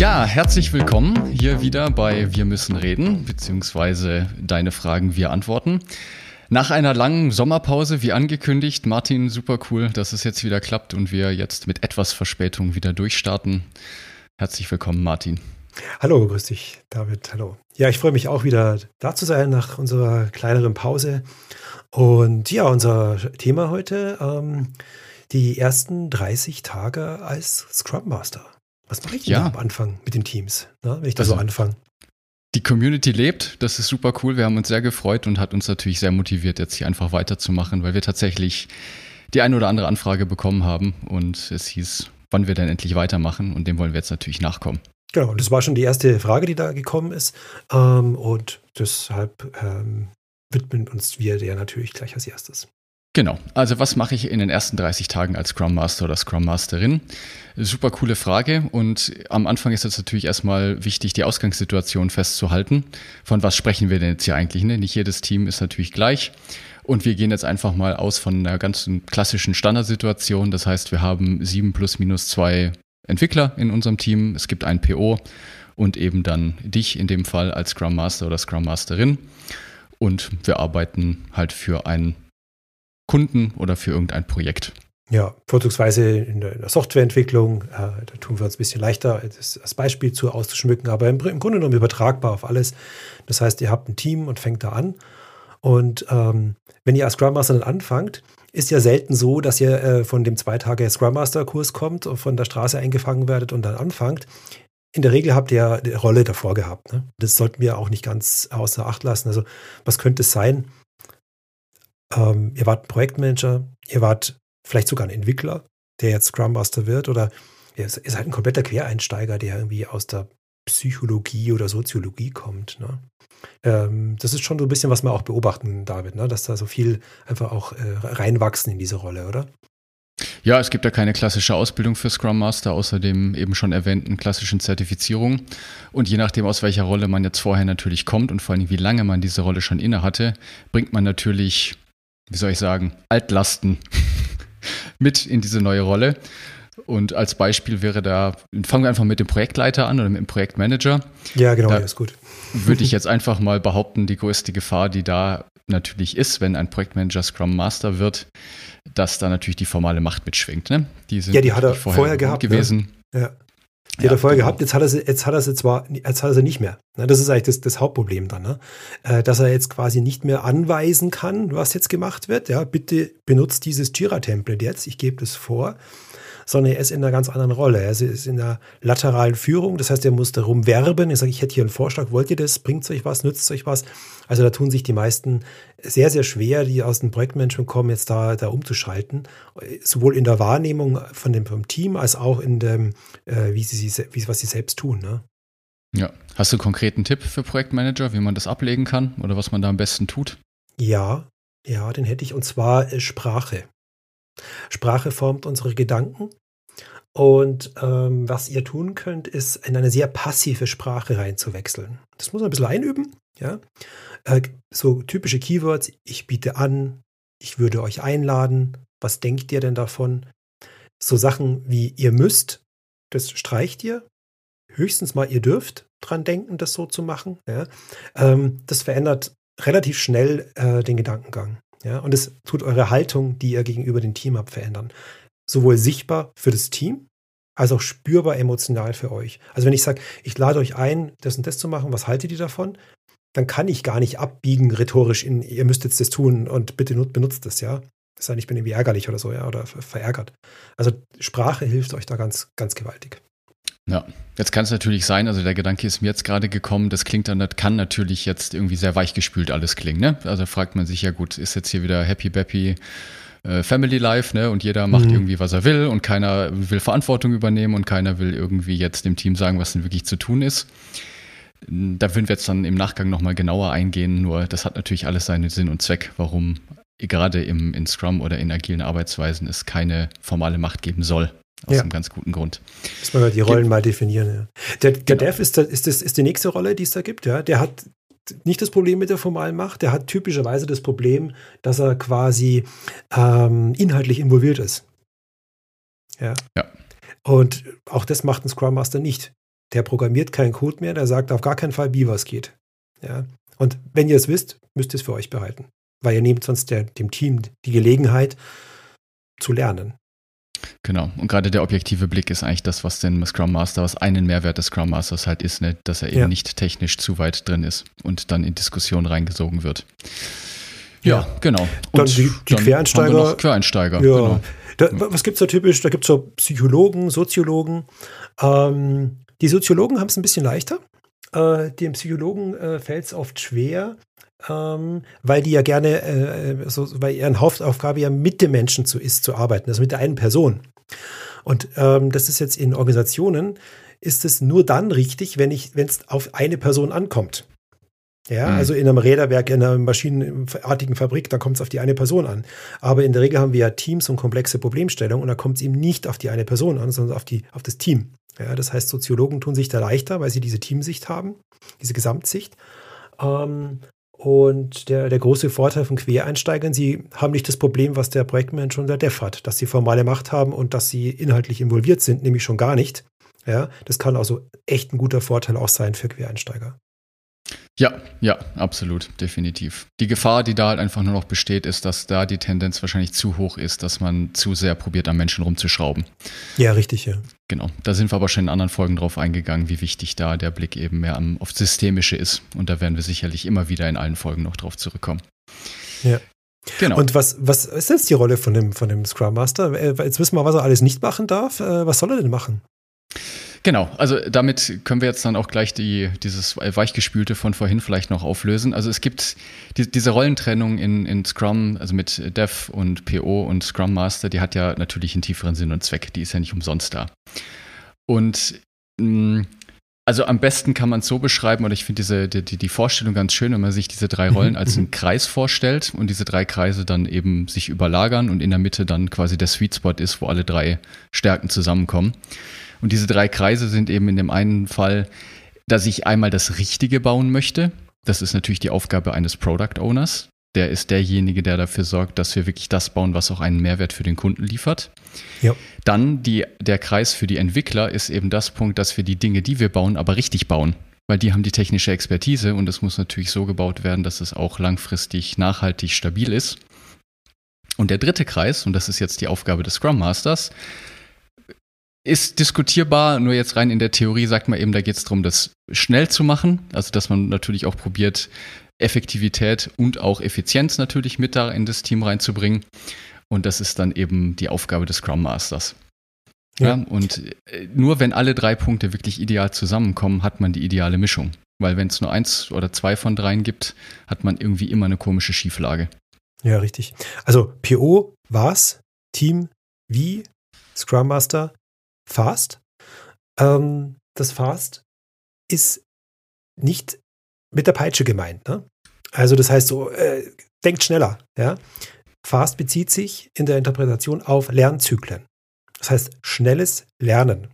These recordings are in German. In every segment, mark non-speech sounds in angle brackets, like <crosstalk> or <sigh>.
Ja, herzlich willkommen hier wieder bei Wir müssen reden, beziehungsweise deine Fragen, wir antworten. Nach einer langen Sommerpause, wie angekündigt, Martin, super cool, dass es jetzt wieder klappt und wir jetzt mit etwas Verspätung wieder durchstarten. Herzlich willkommen, Martin. Hallo, grüß dich, David. Hallo. Ja, ich freue mich auch wieder da zu sein nach unserer kleineren Pause. Und ja, unser Thema heute, ähm, die ersten 30 Tage als Scrum Master. Was mache ich denn ja. am Anfang mit den Teams, ne, wenn ich da also, so anfange? Die Community lebt, das ist super cool. Wir haben uns sehr gefreut und hat uns natürlich sehr motiviert, jetzt hier einfach weiterzumachen, weil wir tatsächlich die eine oder andere Anfrage bekommen haben und es hieß, wann wir denn endlich weitermachen und dem wollen wir jetzt natürlich nachkommen. Genau, und das war schon die erste Frage, die da gekommen ist. Ähm, und deshalb ähm, widmen uns wir der natürlich gleich als erstes. Genau. Also was mache ich in den ersten 30 Tagen als Scrum Master oder Scrum Masterin? Super coole Frage. Und am Anfang ist es natürlich erstmal wichtig, die Ausgangssituation festzuhalten. Von was sprechen wir denn jetzt hier eigentlich? Ne? Nicht jedes Team ist natürlich gleich. Und wir gehen jetzt einfach mal aus von einer ganz klassischen Standardsituation. Das heißt, wir haben sieben plus minus zwei Entwickler in unserem Team. Es gibt ein PO und eben dann dich in dem Fall als Scrum Master oder Scrum Masterin. Und wir arbeiten halt für ein Kunden oder für irgendein Projekt. Ja, vorzugsweise in der, Softwareentwicklung, äh, da tun wir uns ein bisschen leichter, das als Beispiel zu auszuschmücken, aber im, im, Grunde genommen übertragbar auf alles. Das heißt, ihr habt ein Team und fängt da an. Und ähm, wenn ihr als Scrum Master dann anfangt, ist ja selten so, dass ihr äh, von dem zwei Tage Scrum Master Kurs kommt und von der Straße eingefangen werdet und dann anfangt. In der Regel habt ihr eine Rolle davor gehabt. Ne? Das sollten wir auch nicht ganz außer Acht lassen. Also was könnte es sein? Ähm, ihr wart Projektmanager, ihr wart vielleicht sogar ein Entwickler, der jetzt Scrum Master wird, oder ihr seid ein kompletter Quereinsteiger, der irgendwie aus der Psychologie oder Soziologie kommt. Ne? Ähm, das ist schon so ein bisschen, was wir auch beobachten, David, ne? dass da so viel einfach auch äh, reinwachsen in diese Rolle, oder? Ja, es gibt ja keine klassische Ausbildung für Scrum Master, außer dem eben schon erwähnten klassischen Zertifizierung. Und je nachdem, aus welcher Rolle man jetzt vorher natürlich kommt und vor allem wie lange man diese Rolle schon inne hatte, bringt man natürlich wie soll ich sagen, Altlasten <laughs> mit in diese neue Rolle. Und als Beispiel wäre da, fangen wir einfach mit dem Projektleiter an oder mit dem Projektmanager. Ja, genau, da ist gut. <laughs> Würde ich <laughs> jetzt einfach mal behaupten, die größte Gefahr, die da natürlich ist, wenn ein Projektmanager Scrum Master wird, dass da natürlich die formale Macht mitschwingt. Ne? Die sind ja, die hat er vorher, vorher gehabt. Ne? Gewesen. Ne? Ja. Die ja, vorher genau. gehabt, jetzt hat er sie, jetzt hat er sie zwar, jetzt hat er sie nicht mehr. Das ist eigentlich das, das Hauptproblem dann, ne? Äh, dass er jetzt quasi nicht mehr anweisen kann, was jetzt gemacht wird. Ja, bitte benutzt dieses Jira-Template jetzt, ich gebe das vor sondern er ist in einer ganz anderen Rolle. Er ist in der lateralen Führung, das heißt, er muss darum werben. Er sagt, ich hätte hier einen Vorschlag, wollt ihr das? Bringt es euch was? Nützt es euch was? Also da tun sich die meisten sehr, sehr schwer, die aus dem Projektmanagement kommen, jetzt da, da umzuschalten. Sowohl in der Wahrnehmung von dem, vom Team als auch in dem, äh, wie sie, wie, was sie selbst tun. Ne? Ja. Hast du einen konkreten Tipp für Projektmanager, wie man das ablegen kann oder was man da am besten tut? Ja, ja, den hätte ich und zwar äh, Sprache. Sprache formt unsere Gedanken. Und ähm, was ihr tun könnt, ist in eine sehr passive Sprache reinzuwechseln. Das muss man ein bisschen einüben. Ja? Äh, so typische Keywords, ich biete an, ich würde euch einladen, was denkt ihr denn davon? So Sachen wie ihr müsst, das streicht ihr. Höchstens mal ihr dürft dran denken, das so zu machen. Ja? Ähm, das verändert relativ schnell äh, den Gedankengang. Ja, und es tut eure Haltung, die ihr gegenüber dem Team habt, verändern. Sowohl sichtbar für das Team, als auch spürbar emotional für euch. Also wenn ich sage, ich lade euch ein, das und das zu machen, was haltet ihr davon? Dann kann ich gar nicht abbiegen rhetorisch in, ihr müsst jetzt das tun und bitte benutzt es, ja. Das heißt, ich bin irgendwie ärgerlich oder so, ja, oder verärgert. Also Sprache hilft euch da ganz, ganz gewaltig. Ja, jetzt kann es natürlich sein, also der Gedanke ist mir jetzt gerade gekommen, das klingt dann, das kann natürlich jetzt irgendwie sehr weichgespült alles klingen, ne? Also fragt man sich ja gut, ist jetzt hier wieder Happy Bappy äh, Family Life, ne? Und jeder macht mhm. irgendwie, was er will und keiner will Verantwortung übernehmen und keiner will irgendwie jetzt dem Team sagen, was denn wirklich zu tun ist. Da würden wir jetzt dann im Nachgang nochmal genauer eingehen, nur das hat natürlich alles seinen Sinn und Zweck, warum gerade im, in Scrum oder in agilen Arbeitsweisen es keine formale Macht geben soll. Aus ja. einem ganz guten Grund. Muss man die Rollen Ge mal definieren. Ja. Der, der genau. Dev ist, da, ist, das, ist die nächste Rolle, die es da gibt. Ja. Der hat nicht das Problem mit der formalen Macht, der hat typischerweise das Problem, dass er quasi ähm, inhaltlich involviert ist. Ja. ja. Und auch das macht ein Scrum Master nicht. Der programmiert keinen Code mehr, der sagt auf gar keinen Fall, wie was geht. Ja. Und wenn ihr es wisst, müsst ihr es für euch behalten. Weil ihr nehmt sonst der, dem Team die Gelegenheit zu lernen. Genau. Und gerade der objektive Blick ist eigentlich das, was den Scrum Master, was einen Mehrwert des Scrum Masters halt ist, ne? dass er eben ja. nicht technisch zu weit drin ist und dann in Diskussion reingesogen wird. Ja, ja. genau. Und dann die, die dann Quereinsteiger. Quereinsteiger, ja. genau. Da, was gibt es da typisch? Da gibt es so Psychologen, Soziologen. Ähm, die Soziologen haben es ein bisschen leichter. Äh, dem Psychologen äh, fällt es oft schwer, ähm, weil die ja gerne, äh, so, weil ihre Hauptaufgabe ja mit dem Menschen zu ist, zu arbeiten, also mit der einen Person. Und ähm, das ist jetzt in Organisationen, ist es nur dann richtig, wenn ich, wenn es auf eine Person ankommt. Ja, mhm. also in einem Räderwerk, in einer maschinenartigen Fabrik, da kommt es auf die eine Person an. Aber in der Regel haben wir ja Teams und komplexe Problemstellungen und da kommt es eben nicht auf die eine Person an, sondern auf, die, auf das Team. Ja, das heißt, Soziologen tun sich da leichter, weil sie diese Teamsicht haben, diese Gesamtsicht. Ähm, und der, der große Vorteil von Quereinsteigern, sie haben nicht das Problem, was der Projektmanager und der Dev hat, dass sie formale Macht haben und dass sie inhaltlich involviert sind, nämlich schon gar nicht. Ja, das kann also echt ein guter Vorteil auch sein für Quereinsteiger. Ja, ja, absolut, definitiv. Die Gefahr, die da halt einfach nur noch besteht, ist, dass da die Tendenz wahrscheinlich zu hoch ist, dass man zu sehr probiert, am Menschen rumzuschrauben. Ja, richtig, ja. Genau. Da sind wir aber schon in anderen Folgen drauf eingegangen, wie wichtig da der Blick eben mehr am, auf Systemische ist. Und da werden wir sicherlich immer wieder in allen Folgen noch drauf zurückkommen. Ja. Genau. Und was, was ist jetzt die Rolle von dem, von dem Scrum Master? Äh, jetzt wissen wir, was er alles nicht machen darf. Äh, was soll er denn machen? Genau, also damit können wir jetzt dann auch gleich die, dieses Weichgespülte von vorhin vielleicht noch auflösen. Also es gibt die, diese Rollentrennung in, in Scrum, also mit Dev und PO und Scrum Master, die hat ja natürlich einen tieferen Sinn und Zweck. Die ist ja nicht umsonst da. Und mh, mm, also am besten kann man es so beschreiben, oder ich finde diese die, die Vorstellung ganz schön, wenn man sich diese drei Rollen als einen <laughs> Kreis vorstellt und diese drei Kreise dann eben sich überlagern und in der Mitte dann quasi der Sweet Spot ist, wo alle drei Stärken zusammenkommen. Und diese drei Kreise sind eben in dem einen Fall, dass ich einmal das Richtige bauen möchte. Das ist natürlich die Aufgabe eines Product Owners. Der ist derjenige, der dafür sorgt, dass wir wirklich das bauen, was auch einen Mehrwert für den Kunden liefert. Ja. Dann die, der Kreis für die Entwickler ist eben das Punkt, dass wir die Dinge, die wir bauen, aber richtig bauen. Weil die haben die technische Expertise und es muss natürlich so gebaut werden, dass es auch langfristig nachhaltig stabil ist. Und der dritte Kreis, und das ist jetzt die Aufgabe des Scrum Masters, ist diskutierbar, nur jetzt rein in der Theorie sagt man eben, da geht es darum, das schnell zu machen. Also dass man natürlich auch probiert, Effektivität und auch Effizienz natürlich mit da in das Team reinzubringen. Und das ist dann eben die Aufgabe des Scrum Masters. Ja. ja. und äh, nur wenn alle drei Punkte wirklich ideal zusammenkommen, hat man die ideale Mischung. Weil wenn es nur eins oder zwei von dreien gibt, hat man irgendwie immer eine komische Schieflage. Ja, richtig. Also PO, was, Team, wie, Scrum Master, Fast. Ähm, das Fast ist nicht mit der Peitsche gemeint. Ne? Also das heißt so, äh, denkt schneller. Ja? Fast bezieht sich in der Interpretation auf Lernzyklen. Das heißt schnelles Lernen.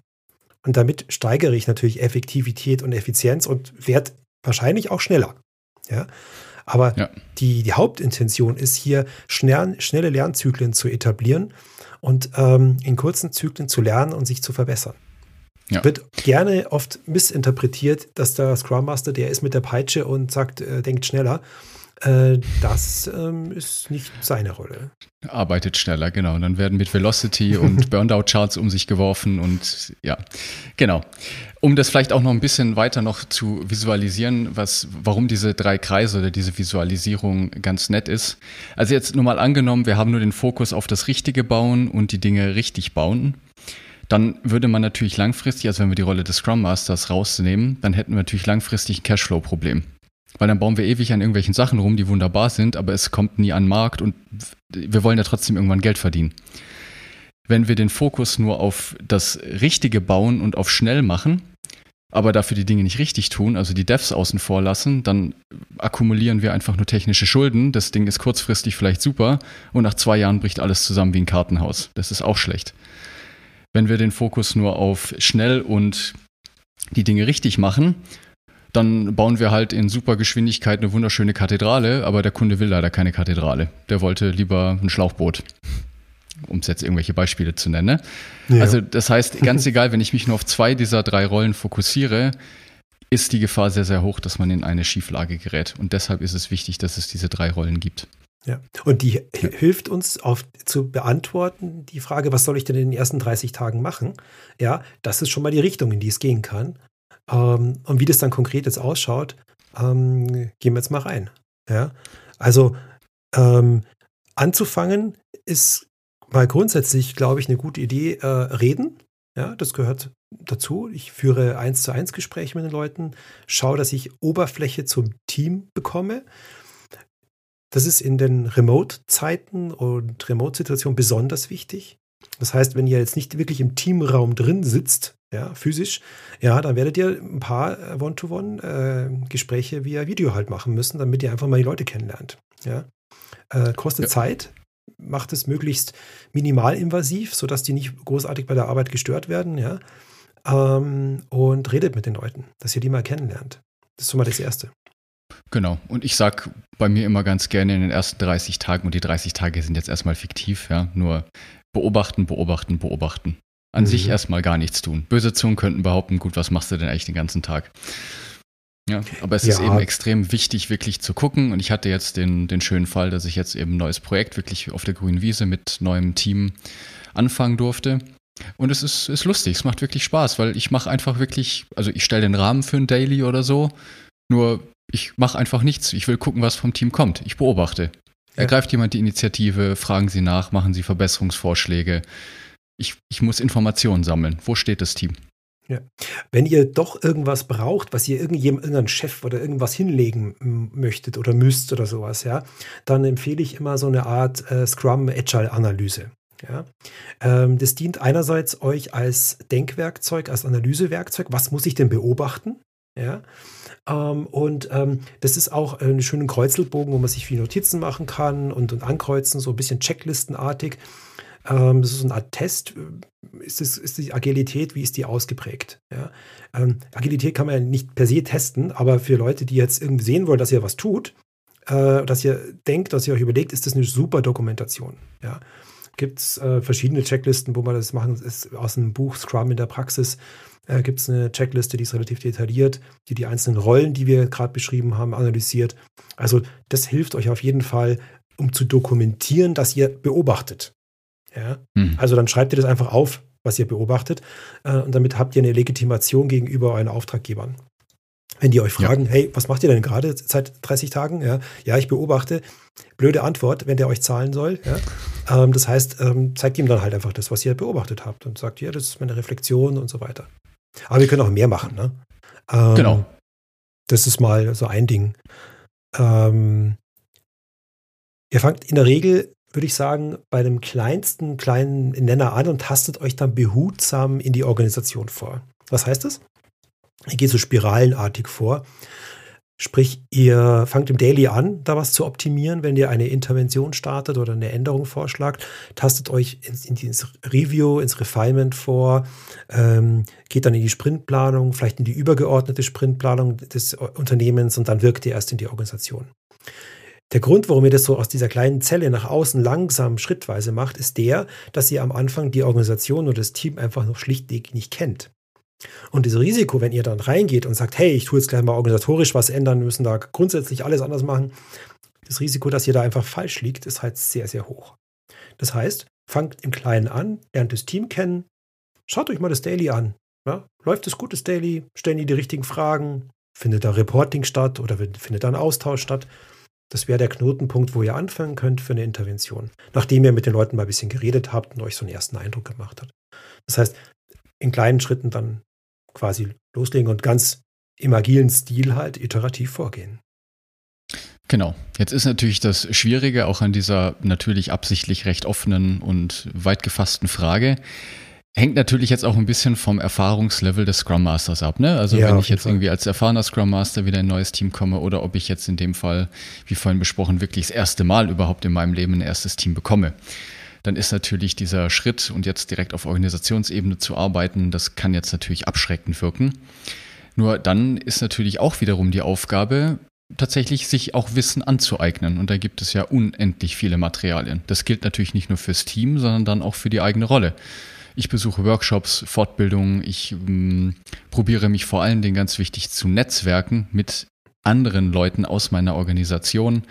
Und damit steigere ich natürlich Effektivität und Effizienz und werde wahrscheinlich auch schneller. Ja? Aber ja. Die, die Hauptintention ist hier, schnell, schnelle Lernzyklen zu etablieren und ähm, in kurzen Zyklen zu lernen und sich zu verbessern. Ja. Wird gerne oft missinterpretiert, dass der Scrum Master, der ist mit der Peitsche und sagt, äh, denkt schneller. Äh, das ähm, ist nicht seine Rolle. Arbeitet schneller, genau. Und dann werden mit Velocity und <laughs> Burnout-Charts um sich geworfen und ja, genau. Um das vielleicht auch noch ein bisschen weiter noch zu visualisieren, was, warum diese drei Kreise oder diese Visualisierung ganz nett ist. Also jetzt nur mal angenommen, wir haben nur den Fokus auf das Richtige bauen und die Dinge richtig bauen. Dann würde man natürlich langfristig, also wenn wir die Rolle des Scrum Masters rausnehmen, dann hätten wir natürlich langfristig ein Cashflow-Problem. Weil dann bauen wir ewig an irgendwelchen Sachen rum, die wunderbar sind, aber es kommt nie an den Markt und wir wollen ja trotzdem irgendwann Geld verdienen. Wenn wir den Fokus nur auf das Richtige bauen und auf schnell machen, aber dafür die Dinge nicht richtig tun, also die Devs außen vor lassen, dann akkumulieren wir einfach nur technische Schulden. Das Ding ist kurzfristig vielleicht super und nach zwei Jahren bricht alles zusammen wie ein Kartenhaus. Das ist auch schlecht. Wenn wir den Fokus nur auf schnell und die Dinge richtig machen, dann bauen wir halt in super Geschwindigkeit eine wunderschöne Kathedrale, aber der Kunde will leider keine Kathedrale. Der wollte lieber ein Schlauchboot um es jetzt irgendwelche Beispiele zu nennen. Ne? Ja. Also das heißt, ganz egal, wenn ich mich nur auf zwei dieser drei Rollen fokussiere, ist die Gefahr sehr, sehr hoch, dass man in eine Schieflage gerät. Und deshalb ist es wichtig, dass es diese drei Rollen gibt. Ja, und die ja. hilft uns auf, zu beantworten, die Frage, was soll ich denn in den ersten 30 Tagen machen? Ja, das ist schon mal die Richtung, in die es gehen kann. Ähm, und wie das dann konkret jetzt ausschaut, ähm, gehen wir jetzt mal rein. Ja, also ähm, anzufangen ist mal grundsätzlich, glaube ich, eine gute Idee, äh, reden. Ja, das gehört dazu. Ich führe eins zu eins Gespräche mit den Leuten, schaue, dass ich Oberfläche zum Team bekomme. Das ist in den Remote-Zeiten und Remote-Situationen besonders wichtig. Das heißt, wenn ihr jetzt nicht wirklich im Teamraum drin sitzt, ja, physisch, ja, dann werdet ihr ein paar One-to-One-Gespräche äh, via Video halt machen müssen, damit ihr einfach mal die Leute kennenlernt. Ja. Äh, kostet ja. Zeit, macht es möglichst minimalinvasiv, sodass die nicht großartig bei der Arbeit gestört werden, ja. Ähm, und redet mit den Leuten, dass ihr die mal kennenlernt. Das ist schon mal das Erste. Genau. Und ich sage bei mir immer ganz gerne in den ersten 30 Tagen, und die 30 Tage sind jetzt erstmal fiktiv, ja, nur beobachten, beobachten, beobachten. An mhm. sich erstmal gar nichts tun. Böse Zungen könnten behaupten, gut, was machst du denn eigentlich den ganzen Tag? Ja, aber es ja. ist eben extrem wichtig, wirklich zu gucken. Und ich hatte jetzt den, den schönen Fall, dass ich jetzt eben ein neues Projekt wirklich auf der grünen Wiese mit neuem Team anfangen durfte. Und es ist, ist lustig, es macht wirklich Spaß, weil ich mache einfach wirklich, also ich stelle den Rahmen für ein Daily oder so, nur ich mache einfach nichts. Ich will gucken, was vom Team kommt. Ich beobachte. Ergreift jemand die Initiative, fragen Sie nach, machen Sie Verbesserungsvorschläge. Ich, ich muss Informationen sammeln. Wo steht das Team? Ja. Wenn ihr doch irgendwas braucht, was ihr irgendjemandem, irgendeinen Chef oder irgendwas hinlegen möchtet oder müsst oder sowas, ja, dann empfehle ich immer so eine Art äh, Scrum Agile Analyse. Ja. Ähm, das dient einerseits euch als Denkwerkzeug, als Analysewerkzeug. Was muss ich denn beobachten? Ja. Ähm, und ähm, das ist auch ein schöner Kreuzelbogen, wo man sich viele Notizen machen kann und, und ankreuzen, so ein bisschen checklistenartig. Ähm, das ist eine Art Test. Ist, das, ist die Agilität, wie ist die ausgeprägt? Ja? Ähm, Agilität kann man ja nicht per se testen, aber für Leute, die jetzt irgendwie sehen wollen, dass ihr was tut, äh, dass ihr denkt, dass ihr euch überlegt, ist das eine super Dokumentation. Ja? Gibt es äh, verschiedene Checklisten, wo man das machen, ist aus dem Buch Scrum in der Praxis äh, gibt es eine Checkliste, die ist relativ detailliert, die die einzelnen Rollen, die wir gerade beschrieben haben, analysiert. Also das hilft euch auf jeden Fall, um zu dokumentieren, dass ihr beobachtet. Ja? Mhm. Also dann schreibt ihr das einfach auf, was ihr beobachtet. Äh, und damit habt ihr eine Legitimation gegenüber euren Auftraggebern. Wenn die euch fragen, ja. hey, was macht ihr denn gerade seit 30 Tagen? Ja, ja, ich beobachte. Blöde Antwort, wenn der euch zahlen soll. Ja? Ähm, das heißt, ähm, zeigt ihm dann halt einfach das, was ihr beobachtet habt und sagt, ja, das ist meine Reflexion und so weiter. Aber wir können auch mehr machen. Ne? Ähm, genau. Das ist mal so ein Ding. Ähm, ihr fangt in der Regel würde ich sagen, bei dem kleinsten kleinen Nenner an und tastet euch dann behutsam in die Organisation vor. Was heißt das? Ihr geht so spiralenartig vor. Sprich, ihr fangt im Daily an, da was zu optimieren, wenn ihr eine Intervention startet oder eine Änderung vorschlagt. Tastet euch ins, ins Review, ins Refinement vor, ähm, geht dann in die Sprintplanung, vielleicht in die übergeordnete Sprintplanung des Unternehmens und dann wirkt ihr erst in die Organisation. Der Grund, warum ihr das so aus dieser kleinen Zelle nach außen langsam schrittweise macht, ist der, dass ihr am Anfang die Organisation oder das Team einfach noch schlichtweg nicht kennt. Und dieses Risiko, wenn ihr dann reingeht und sagt, hey, ich tue jetzt gleich mal organisatorisch was ändern, wir müssen da grundsätzlich alles anders machen, das Risiko, dass ihr da einfach falsch liegt, ist halt sehr, sehr hoch. Das heißt, fangt im Kleinen an, lernt das Team kennen, schaut euch mal das Daily an. Ja? Läuft das Daily? Stellen die die richtigen Fragen? Findet da Reporting statt oder findet da ein Austausch statt? Das wäre der Knotenpunkt, wo ihr anfangen könnt für eine Intervention, nachdem ihr mit den Leuten mal ein bisschen geredet habt und euch so einen ersten Eindruck gemacht habt. Das heißt, in kleinen Schritten dann quasi loslegen und ganz im agilen Stil halt iterativ vorgehen. Genau. Jetzt ist natürlich das Schwierige auch an dieser natürlich absichtlich recht offenen und weit gefassten Frage. Hängt natürlich jetzt auch ein bisschen vom Erfahrungslevel des Scrum Masters ab. Ne? Also ja, wenn ich jetzt Fall. irgendwie als erfahrener Scrum Master wieder in ein neues Team komme oder ob ich jetzt in dem Fall, wie vorhin besprochen, wirklich das erste Mal überhaupt in meinem Leben ein erstes Team bekomme, dann ist natürlich dieser Schritt und jetzt direkt auf Organisationsebene zu arbeiten, das kann jetzt natürlich abschreckend wirken. Nur dann ist natürlich auch wiederum die Aufgabe, tatsächlich sich auch Wissen anzueignen. Und da gibt es ja unendlich viele Materialien. Das gilt natürlich nicht nur fürs Team, sondern dann auch für die eigene Rolle. Ich besuche Workshops, Fortbildungen, ich ähm, probiere mich vor allen Dingen ganz wichtig zu netzwerken mit anderen Leuten aus meiner Organisation.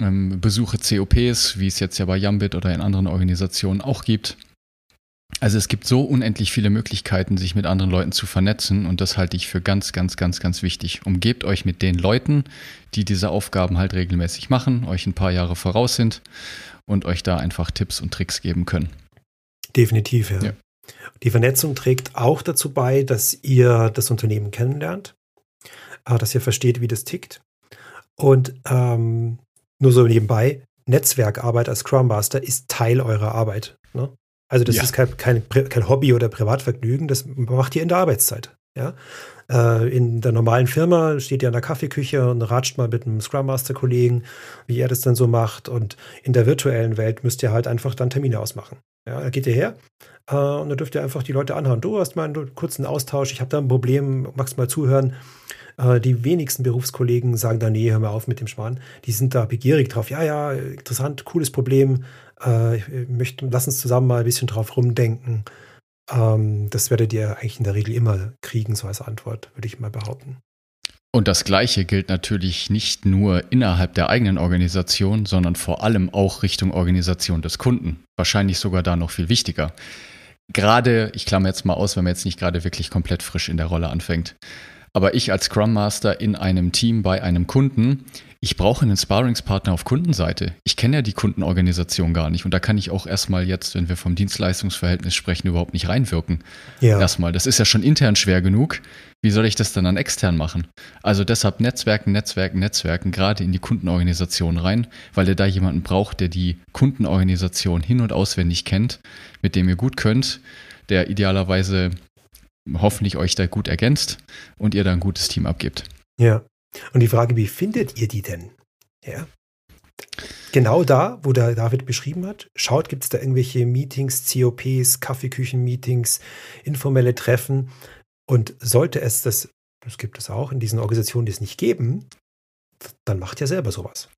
Ähm, besuche COPs, wie es jetzt ja bei Yambit oder in anderen Organisationen auch gibt. Also es gibt so unendlich viele Möglichkeiten, sich mit anderen Leuten zu vernetzen und das halte ich für ganz, ganz, ganz, ganz wichtig. Umgebt euch mit den Leuten, die diese Aufgaben halt regelmäßig machen, euch ein paar Jahre voraus sind und euch da einfach Tipps und Tricks geben können. Definitiv, ja. ja. Die Vernetzung trägt auch dazu bei, dass ihr das Unternehmen kennenlernt, äh, dass ihr versteht, wie das tickt. Und ähm, nur so nebenbei, Netzwerkarbeit als Scrum Master ist Teil eurer Arbeit. Ne? Also das ja. ist kein, kein, kein, Hobby oder Privatvergnügen, das macht ihr in der Arbeitszeit. Ja? Äh, in der normalen Firma steht ihr an der Kaffeeküche und ratscht mal mit einem Scrum Master Kollegen, wie er das dann so macht. Und in der virtuellen Welt müsst ihr halt einfach dann Termine ausmachen. Ja, da geht ihr her äh, und da dürft ihr einfach die Leute anhören. Du hast mal einen kurzen Austausch, ich habe da ein Problem, magst mal zuhören. Äh, die wenigsten Berufskollegen sagen da, nee, hör mal auf mit dem Schmarrn. Die sind da begierig drauf. Ja, ja, interessant, cooles Problem. Äh, ich möchte, lass uns zusammen mal ein bisschen drauf rumdenken. Ähm, das werdet ihr eigentlich in der Regel immer kriegen, so als Antwort, würde ich mal behaupten. Und das Gleiche gilt natürlich nicht nur innerhalb der eigenen Organisation, sondern vor allem auch Richtung Organisation des Kunden. Wahrscheinlich sogar da noch viel wichtiger. Gerade, ich klammer jetzt mal aus, wenn man jetzt nicht gerade wirklich komplett frisch in der Rolle anfängt. Aber ich als Scrum Master in einem Team bei einem Kunden, ich brauche einen Sparringspartner auf Kundenseite. Ich kenne ja die Kundenorganisation gar nicht und da kann ich auch erstmal jetzt, wenn wir vom Dienstleistungsverhältnis sprechen, überhaupt nicht reinwirken. Ja. Erstmal, das ist ja schon intern schwer genug. Wie soll ich das dann an extern machen? Also deshalb Netzwerken, Netzwerken, Netzwerken, gerade in die Kundenorganisation rein, weil ihr da jemanden braucht, der die Kundenorganisation hin und auswendig kennt, mit dem ihr gut könnt, der idealerweise hoffentlich euch da gut ergänzt und ihr da ein gutes Team abgibt. Ja. Und die Frage, wie findet ihr die denn? Ja. Genau da, wo der David beschrieben hat, schaut, gibt es da irgendwelche Meetings, COPs, Kaffeeküchen-Meetings, informelle Treffen. Und sollte es das, das gibt es auch in diesen Organisationen, die es nicht geben, dann macht ihr selber sowas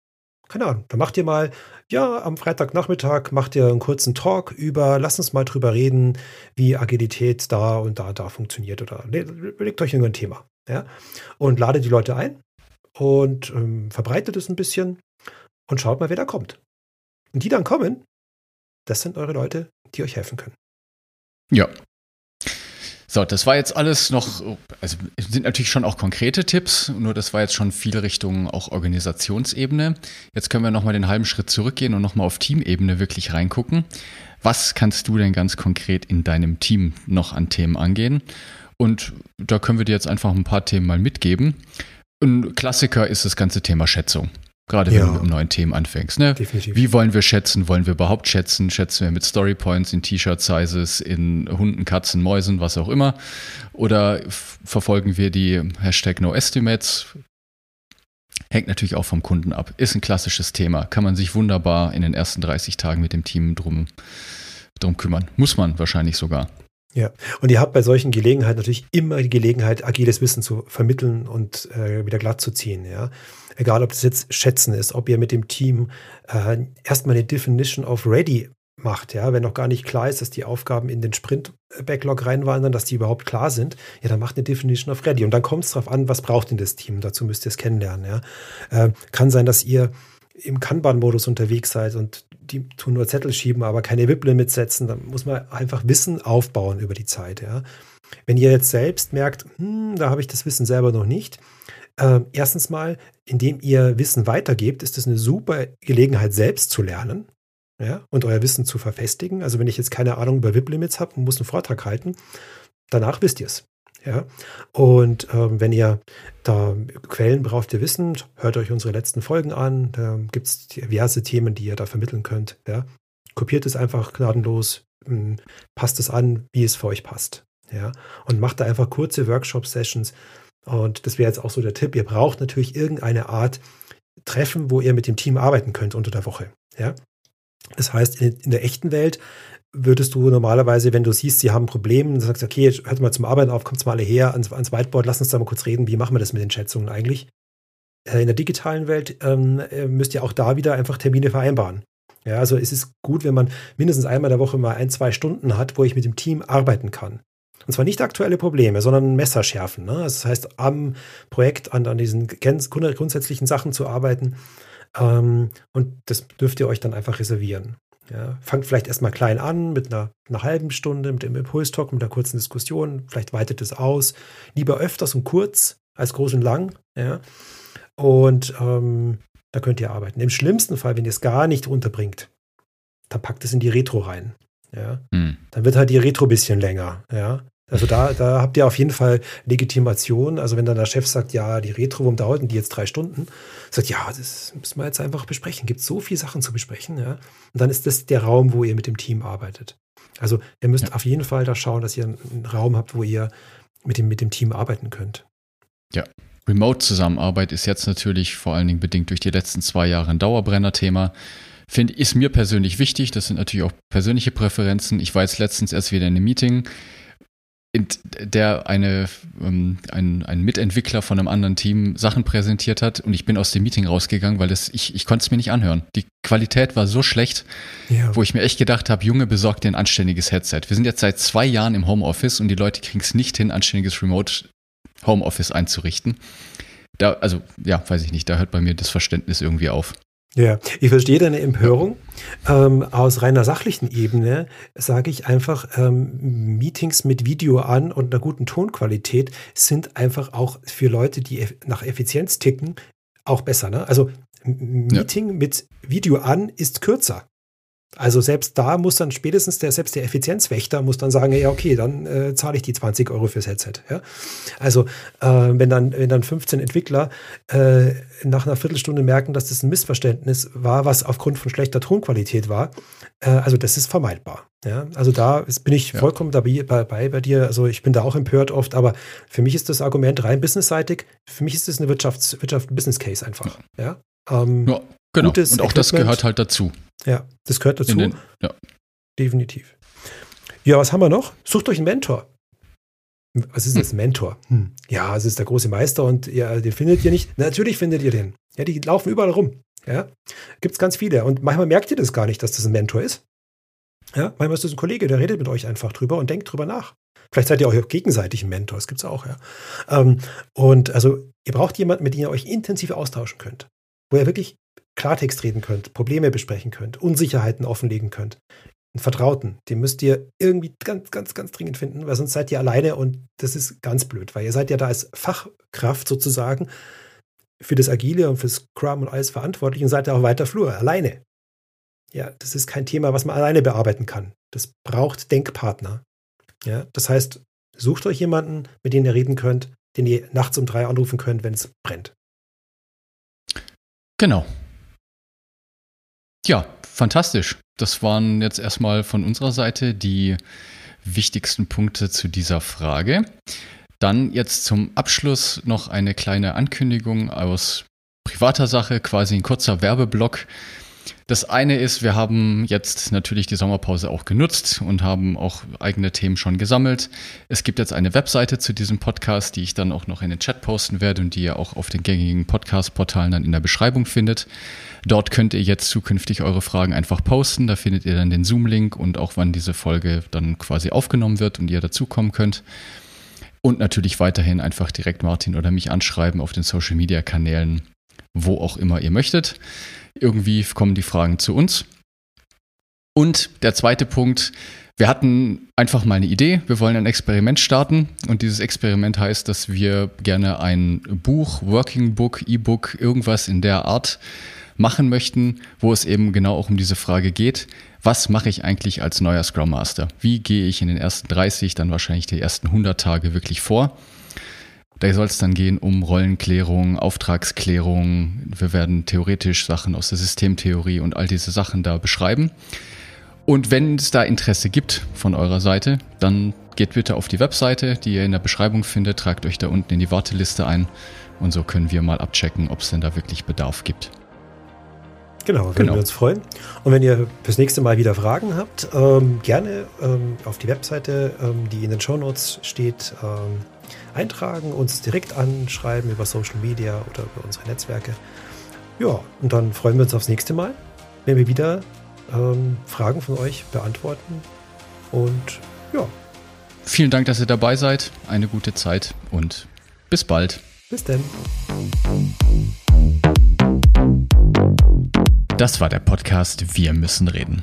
keine Ahnung, da macht ihr mal, ja, am Freitagnachmittag macht ihr einen kurzen Talk über, lasst uns mal drüber reden, wie Agilität da und da, da funktioniert oder überlegt euch irgendein Thema. Ja? Und ladet die Leute ein und ähm, verbreitet es ein bisschen und schaut mal, wer da kommt. Und die dann kommen, das sind eure Leute, die euch helfen können. Ja, so, das war jetzt alles noch, also sind natürlich schon auch konkrete Tipps, nur das war jetzt schon viel Richtung auch Organisationsebene. Jetzt können wir nochmal den halben Schritt zurückgehen und nochmal auf Teamebene wirklich reingucken. Was kannst du denn ganz konkret in deinem Team noch an Themen angehen? Und da können wir dir jetzt einfach ein paar Themen mal mitgeben. Ein Klassiker ist das ganze Thema Schätzung. Gerade ja. wenn du mit einem neuen Thema anfängst. Ne? Definitiv. Wie wollen wir schätzen? Wollen wir überhaupt schätzen? Schätzen wir mit Storypoints in T-Shirt-Sizes, in Hunden, Katzen, Mäusen, was auch immer? Oder verfolgen wir die Hashtag NoEstimates? Hängt natürlich auch vom Kunden ab. Ist ein klassisches Thema. Kann man sich wunderbar in den ersten 30 Tagen mit dem Team drum, drum kümmern. Muss man wahrscheinlich sogar. Ja, und ihr habt bei solchen Gelegenheiten natürlich immer die Gelegenheit, agiles Wissen zu vermitteln und äh, wieder glatt zu ziehen. Ja? Egal, ob das jetzt Schätzen ist, ob ihr mit dem Team äh, erstmal eine Definition of Ready macht, ja, wenn noch gar nicht klar ist, dass die Aufgaben in den Sprint-Backlog reinwandern, dass die überhaupt klar sind, ja, dann macht eine Definition of Ready. Und dann kommt es darauf an, was braucht denn das Team? Dazu müsst ihr es kennenlernen, ja. Äh, kann sein, dass ihr im Kanban-Modus unterwegs seid und die tun nur Zettel schieben, aber keine WIP-Limits setzen, dann muss man einfach Wissen aufbauen über die Zeit. Ja. Wenn ihr jetzt selbst merkt, hm, da habe ich das Wissen selber noch nicht, äh, erstens mal, indem ihr Wissen weitergebt, ist es eine super Gelegenheit, selbst zu lernen ja, und euer Wissen zu verfestigen. Also wenn ich jetzt keine Ahnung über WIP-Limits habe und muss einen Vortrag halten, danach wisst ihr es. Ja, und ähm, wenn ihr da Quellen braucht ihr wissen, hört euch unsere letzten Folgen an. Da gibt es diverse Themen, die ihr da vermitteln könnt. Ja, kopiert es einfach gnadenlos, hm, passt es an, wie es für euch passt. Ja, und macht da einfach kurze Workshop-Sessions. Und das wäre jetzt auch so der Tipp. Ihr braucht natürlich irgendeine Art Treffen, wo ihr mit dem Team arbeiten könnt unter der Woche. Ja, das heißt, in, in der echten Welt würdest du normalerweise, wenn du siehst, sie haben ein Problem, sagst, okay, hört mal zum Arbeiten auf, kommt mal alle her ans, ans, Whiteboard, lass uns da mal kurz reden, wie machen wir das mit den Schätzungen eigentlich? Äh, in der digitalen Welt ähm, äh, müsst ihr auch da wieder einfach Termine vereinbaren. Ja, also es ist gut, wenn man mindestens einmal der Woche mal ein, zwei Stunden hat, wo ich mit dem Team arbeiten kann. Und zwar nicht aktuelle Probleme, sondern Messer schärfen. Ne? Das heißt, am Projekt, an, an diesen grundsätzlichen Sachen zu arbeiten. Ähm, und das dürft ihr euch dann einfach reservieren. Ja, fangt vielleicht erstmal klein an, mit einer, einer halben Stunde, mit dem Impulstalk, mit einer kurzen Diskussion. Vielleicht weitet es aus. Lieber öfters und kurz als groß und lang. Ja. Und ähm, da könnt ihr arbeiten. Im schlimmsten Fall, wenn ihr es gar nicht unterbringt, dann packt es in die Retro rein. Ja. Mhm. Dann wird halt die Retro ein bisschen länger. Ja. Also da, da habt ihr auf jeden Fall Legitimation. Also wenn dann der Chef sagt, ja, die Retro, warum dauert denn die jetzt drei Stunden? Sagt, ja, das müssen wir jetzt einfach besprechen. Gibt so viele Sachen zu besprechen, ja. Und dann ist das der Raum, wo ihr mit dem Team arbeitet. Also ihr müsst ja. auf jeden Fall da schauen, dass ihr einen Raum habt, wo ihr mit dem, mit dem Team arbeiten könnt. Ja. Remote-Zusammenarbeit ist jetzt natürlich vor allen Dingen bedingt durch die letzten zwei Jahre ein Dauerbrenner-Thema. Finde, ist mir persönlich wichtig. Das sind natürlich auch persönliche Präferenzen. Ich war jetzt letztens erst wieder in einem Meeting in der eine, ähm, ein, ein Mitentwickler von einem anderen Team Sachen präsentiert hat und ich bin aus dem Meeting rausgegangen, weil das, ich, ich konnte es mir nicht anhören. Die Qualität war so schlecht, ja. wo ich mir echt gedacht habe, Junge, besorgt dir ein anständiges Headset. Wir sind jetzt seit zwei Jahren im Homeoffice und die Leute kriegen es nicht hin, anständiges Remote Homeoffice einzurichten. Da, also, ja, weiß ich nicht, da hört bei mir das Verständnis irgendwie auf. Ja, ich verstehe deine Empörung. Ähm, aus reiner sachlichen Ebene sage ich einfach, ähm, Meetings mit Video an und einer guten Tonqualität sind einfach auch für Leute, die nach Effizienz ticken, auch besser. Ne? Also Meeting ja. mit Video an ist kürzer. Also selbst da muss dann spätestens der, selbst der Effizienzwächter muss dann sagen, ja, okay, dann äh, zahle ich die 20 Euro fürs Headset. Ja? Also äh, wenn, dann, wenn dann 15 Entwickler äh, nach einer Viertelstunde merken, dass das ein Missverständnis war, was aufgrund von schlechter Tonqualität war, äh, also das ist vermeidbar. Ja? Also da bin ich ja. vollkommen dabei bei, bei, bei dir. Also ich bin da auch empört oft, aber für mich ist das Argument rein businessseitig. Für mich ist das eine Wirtschafts-, Wirtschaft Business Case einfach. Ja, ähm, ja genau. Und auch Equipment. das gehört halt dazu. Ja, das gehört dazu. Den, ja. Definitiv. Ja, was haben wir noch? Sucht euch einen Mentor. Was ist hm. das Mentor? Hm. Ja, es ist der große Meister und ja, den findet ihr nicht. Natürlich findet ihr den. Ja, die laufen überall rum. Ja, gibt es ganz viele. Und manchmal merkt ihr das gar nicht, dass das ein Mentor ist. Ja, manchmal ist das ein Kollege, der redet mit euch einfach drüber und denkt drüber nach. Vielleicht seid ihr auch gegenseitig ein Mentor, das gibt es auch, ja. Ähm, und also, ihr braucht jemanden, mit dem ihr euch intensiv austauschen könnt, wo ihr wirklich Klartext reden könnt, Probleme besprechen könnt, Unsicherheiten offenlegen könnt. Einen Vertrauten, den müsst ihr irgendwie ganz, ganz, ganz dringend finden, weil sonst seid ihr alleine und das ist ganz blöd, weil ihr seid ja da als Fachkraft sozusagen für das Agile und fürs Scrum und alles verantwortlich und seid ja auch weiter Flur, alleine. Ja, das ist kein Thema, was man alleine bearbeiten kann. Das braucht Denkpartner. Ja, das heißt, sucht euch jemanden, mit dem ihr reden könnt, den ihr nachts um drei anrufen könnt, wenn es brennt. Genau. Ja, fantastisch. Das waren jetzt erstmal von unserer Seite die wichtigsten Punkte zu dieser Frage. Dann jetzt zum Abschluss noch eine kleine Ankündigung aus privater Sache, quasi ein kurzer Werbeblock. Das eine ist, wir haben jetzt natürlich die Sommerpause auch genutzt und haben auch eigene Themen schon gesammelt. Es gibt jetzt eine Webseite zu diesem Podcast, die ich dann auch noch in den Chat posten werde und die ihr auch auf den gängigen Podcast-Portalen dann in der Beschreibung findet. Dort könnt ihr jetzt zukünftig eure Fragen einfach posten. Da findet ihr dann den Zoom-Link und auch wann diese Folge dann quasi aufgenommen wird und ihr dazukommen könnt. Und natürlich weiterhin einfach direkt Martin oder mich anschreiben auf den Social-Media-Kanälen, wo auch immer ihr möchtet. Irgendwie kommen die Fragen zu uns. Und der zweite Punkt, wir hatten einfach mal eine Idee, wir wollen ein Experiment starten und dieses Experiment heißt, dass wir gerne ein Buch, Working Book, E-Book, irgendwas in der Art machen möchten, wo es eben genau auch um diese Frage geht, was mache ich eigentlich als neuer Scrum Master? Wie gehe ich in den ersten 30, dann wahrscheinlich die ersten 100 Tage wirklich vor? Da soll es dann gehen um Rollenklärung, Auftragsklärung. Wir werden theoretisch Sachen aus der Systemtheorie und all diese Sachen da beschreiben. Und wenn es da Interesse gibt von eurer Seite, dann geht bitte auf die Webseite, die ihr in der Beschreibung findet, tragt euch da unten in die Warteliste ein und so können wir mal abchecken, ob es denn da wirklich Bedarf gibt. Genau, würden genau. wir uns freuen. Und wenn ihr fürs nächste Mal wieder Fragen habt, ähm, gerne ähm, auf die Webseite, ähm, die in den Show Notes steht, ähm, eintragen, uns direkt anschreiben über Social Media oder über unsere Netzwerke. Ja, und dann freuen wir uns aufs nächste Mal, wenn wir wieder ähm, Fragen von euch beantworten. Und ja. Vielen Dank, dass ihr dabei seid. Eine gute Zeit und bis bald. Bis denn. Das war der Podcast Wir müssen reden.